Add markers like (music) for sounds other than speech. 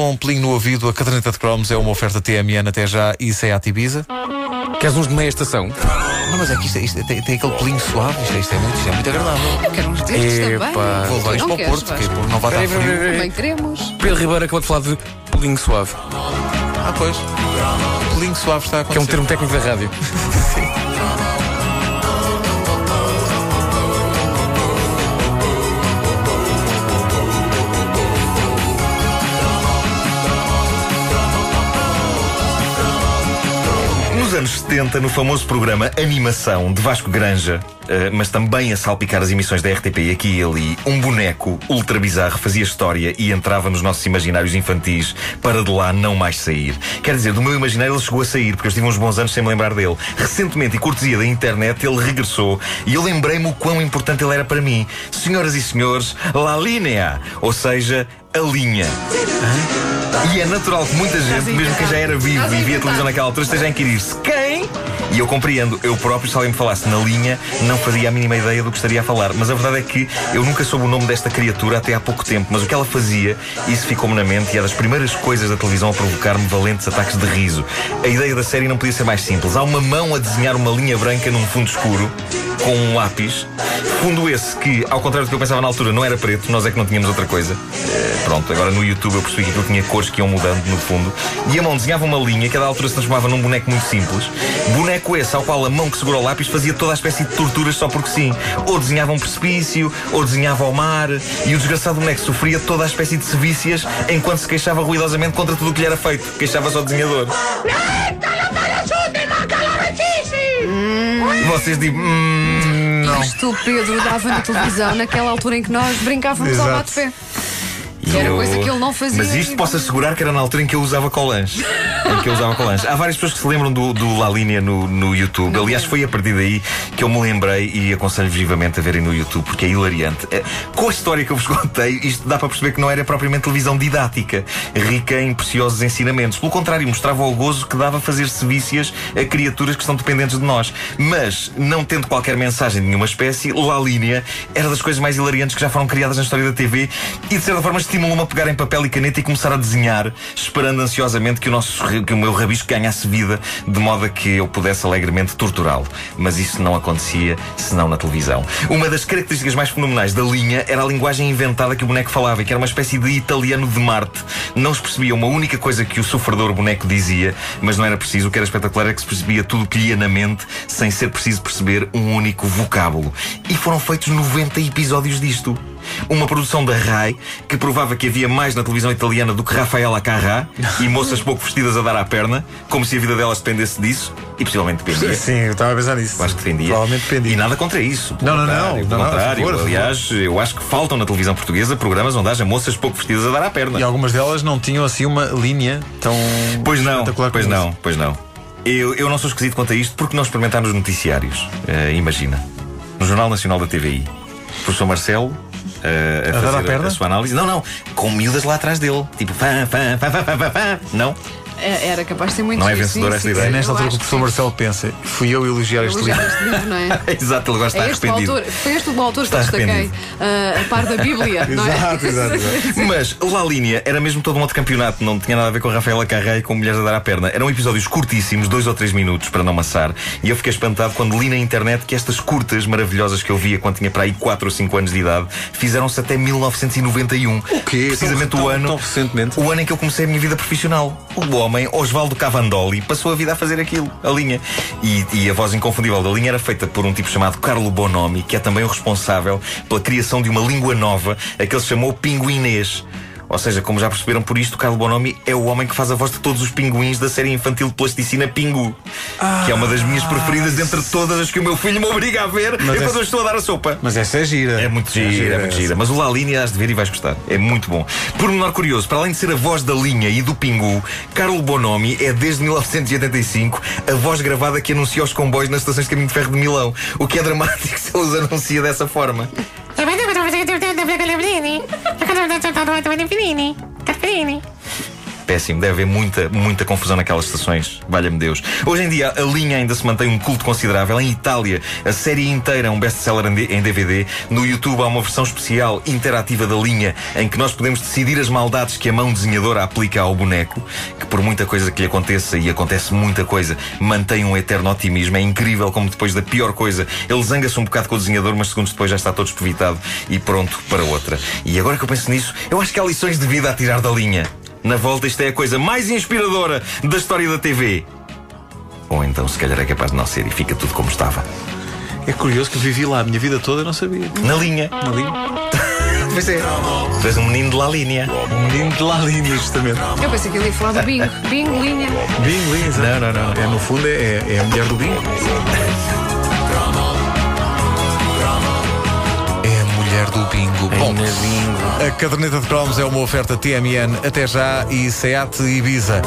Com um pelinho no ouvido, a caderneta de cromos é uma oferta TMN até já e Seat Ibiza. Queres uns de meia estação? Não, mas é que isto, isto tem, tem aquele pelinho suave, isto, isto é muito, isto é muito agradável. Eu quero uns destes também. Epá. Vou levar isto Não para o queres, Porto, que não vai estar frio. Também queremos. Pedro Ribeiro acabou de falar de pulinho suave, Ah, pois. Pelinho suave está a que é um acontecer. termo técnico da rádio. Nos (laughs) anos 70, no famoso programa Animação de Vasco Granja, mas também a salpicar as emissões da RTP aqui e ali, um boneco ultra bizarro fazia história e entrava nos nossos imaginários infantis para de lá não mais sair. Quer dizer, do meu imaginário ele chegou a sair, porque eu estive uns bons anos sem me lembrar dele. Recentemente, e cortesia da internet, ele regressou e eu lembrei-me o quão importante ele era para mim. Senhoras e senhores, La Linea, ou seja, a linha. E é natural que muita gente, mesmo quem já era vivo e via televisão naquela altura, esteja a inquirir-se quem? E eu compreendo, eu próprio, se alguém me falasse na linha, não fazia a mínima ideia do que estaria a falar. Mas a verdade é que eu nunca soube o nome desta criatura até há pouco tempo. Mas o que ela fazia, isso ficou-me na mente e é das primeiras coisas da televisão a provocar-me valentes ataques de riso. A ideia da série não podia ser mais simples. Há uma mão a desenhar uma linha branca num fundo escuro, com um lápis. Fundo esse que, ao contrário do que eu pensava na altura, não era preto, nós é que não tínhamos outra coisa. Eh, pronto, agora no YouTube eu percebi que aquilo tinha cores que iam mudando no fundo. E a mão desenhava uma linha que a da altura se transformava num boneco muito simples. Boneco esse ao qual a mão que segura o lápis fazia toda a espécie de torturas só porque sim. Ou desenhava um precipício, ou desenhava o mar. E o desgraçado boneco sofria toda a espécie de sevícias enquanto se queixava ruidosamente contra tudo o que lhe era feito. Queixava-se ao desenhador. Vocês dizem. Hum, não. Isto o Pedro dava na televisão naquela altura em que nós brincávamos ao Exato. bate-pé. Era Eu- coisa que ele não fazia. Mas isto posso assegurar que era na altura em que eu usava colãs. em que eu usava colãs. Há várias pessoas que se lembram do, do La Linea no, no YouTube. Aliás, foi a partir daí que eu me lembrei e aconselho vivamente a verem no YouTube, porque é hilariante. É, Com a história que eu vos contei, isto dá para perceber que não era propriamente televisão didática, rica em preciosos ensinamentos. Pelo contrário, mostrava o gozo que dava fazer sevícias a criaturas que estão dependentes de nós. Mas, não tendo qualquer mensagem de nenhuma espécie, La Linea era das coisas mais hilariantes que já foram criadas na história da TV e, de certa forma, estimulou-me a pegar em papel e caneta e começar a desenhar, esperando ansiosamente que o, nosso, que o meu rabisco ganhasse vida, de modo a que eu pudesse alegremente torturá-lo. Mas isso não acontecia senão na televisão. Uma das características mais fenomenais da linha era a linguagem inventada que o boneco falava, que era uma espécie de italiano de Marte. Não se percebia uma única coisa que o sofredor boneco dizia, mas não era preciso. O que era espetacular era que se percebia tudo que lhe ia na mente, sem ser preciso perceber um único vocábulo. E foram feitos 90 episódios disto. Uma produção da RAI que provava que havia mais na televisão italiana do que Rafaela Carrá e (laughs) moças pouco vestidas a dar à perna, como se a vida delas dependesse disso, e possivelmente dependia. Sim, eu estava a pensar nisso. Acho que dependia. Provavelmente dependia. E nada contra isso. Não, não, não. contrário, Não, Pelo não, contrário. favor, a favor. Aliás, eu acho que faltam na televisão portuguesa programas onde haja moças pouco vestidas a dar à perna. E algumas delas não tinham assim uma linha tão. Pois não, pois não, pois não. Eu, eu não sou esquisito quanto a isto porque não experimentar nos noticiários. Eh, imagina. No Jornal Nacional da TVI. Professor Marcelo. Eh, a, dar fazer perna? a sua análise. Não, não. Com miúdas lá atrás dele. Tipo, fã, fã, fã, fã, fã, fã, fã. Não. É- Era capaz de ser muito Não é vencedora esta ideia? É nesta altura que o professor. Marcelo pensa. Fui eu elogiar este livro. este livro, não é? (laughs) Exato, ele agora está É este o arrependido. autor, foi este o autor que eu Está destaquei ah, a par da Bíblia, (laughs) não é? Exato, exato, exato. (laughs) Mas La Linea era mesmo todo um outro campeonato, não tinha nada a ver com Rafaela Carré e com Mulheres a dar à perna. Eram episódios curtíssimos, dois ou três minutos, para não maçar. E eu fiquei espantado quando li na internet que estas curtas maravilhosas que eu via quando tinha para aí 4 ou 5 anos de idade fizeram-se até 1991. O quê? Precisamente Tão- o ano. tão recentemente? O ano em que eu comecei a minha vida profissional. O homem, Osvaldo Cavandoli, passou a vida a fazer aquilo, a linha. E, e a voz inconfundível da linha era feita por um tipo chamado Carlo Bonomi, que é também o responsável pela criação de uma língua nova, a que ele chamou pinguinês. Ou seja, como já perceberam por isto, Carlo Bonomi é o homem que faz a voz de todos os pinguins da série infantil de plasticina Pingu. que é uma das minhas preferidas entre todas as que o meu filho me obriga a ver enquanto essa- eu estou a dar a sopa. Mas essa é gira. É muito gira, é muito gira. Mas o La Linha has de ver e vais gostar. É muito bom. Por menor curioso, para além de ser a voz da linha e do Pingu, Carlo Bonomi é desde 1985 a voz gravada que anuncia os comboios nas estações de caminho de ferro de Milão. O que é dramático (laughs) se ele os anuncia dessa forma. piaciuto due due di Filini, Carpini. Péssimo. Deve haver muita, muita confusão naquelas estações. Valha-me Deus. Hoje em dia, a linha ainda se mantém um culto considerável. Em Itália, a série inteira é um best-seller em DVD. No YouTube há uma versão especial interativa da linha em que nós podemos decidir as maldades que a mão desenhadora aplica ao boneco, que por muita coisa que lhe aconteça, e acontece muita coisa, mantém um eterno otimismo. É incrível como depois da pior coisa, ele zanga-se um bocado com o desenhador, mas segundos depois já está todo espevitado e pronto para outra. E agora que eu penso nisso, eu acho que há lições de vida a tirar da linha. Na volta, isto é a coisa mais inspiradora da história da TV. Ou então, se calhar, é capaz de não ser e fica tudo como estava. É curioso que eu vivi lá a minha vida toda e não sabia. Na linha. Na linha. (laughs) Pois é. Tu és um menino de lá linha. Um menino de lá linha, justamente. Eu pensei que ele ia falar do bingo. (laughs) Bingo, linha. Bingo, linha. Não, não, não. É, no fundo, é, é a mulher do bingo. (laughs) A caderneta de cromos é uma oferta TMN até já e SEAT Ibiza.